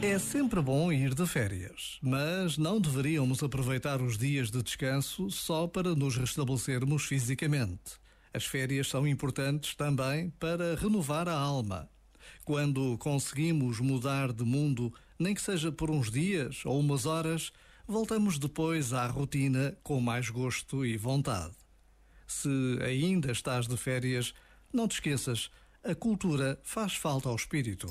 É sempre bom ir de férias, mas não deveríamos aproveitar os dias de descanso só para nos restabelecermos fisicamente. As férias são importantes também para renovar a alma. Quando conseguimos mudar de mundo, nem que seja por uns dias ou umas horas, voltamos depois à rotina com mais gosto e vontade. Se ainda estás de férias, não te esqueças, a cultura faz falta ao espírito.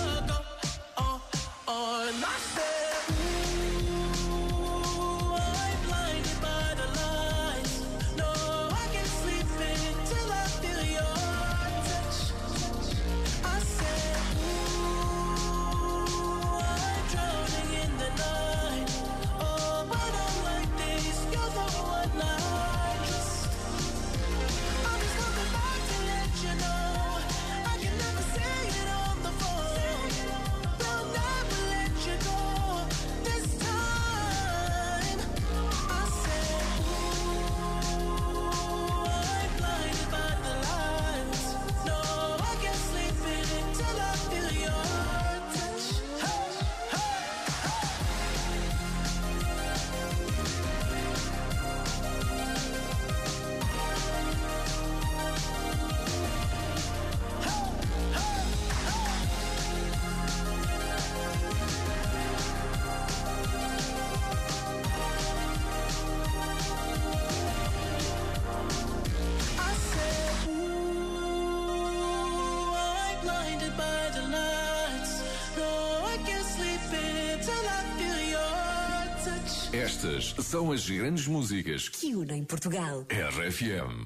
Estas são as grandes músicas que unem Portugal. RFM.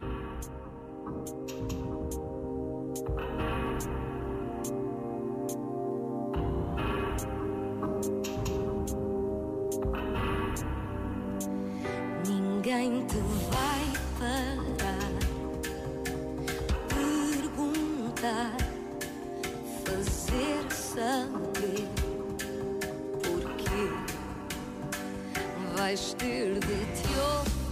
Ninguém te vai parar, vais ter de te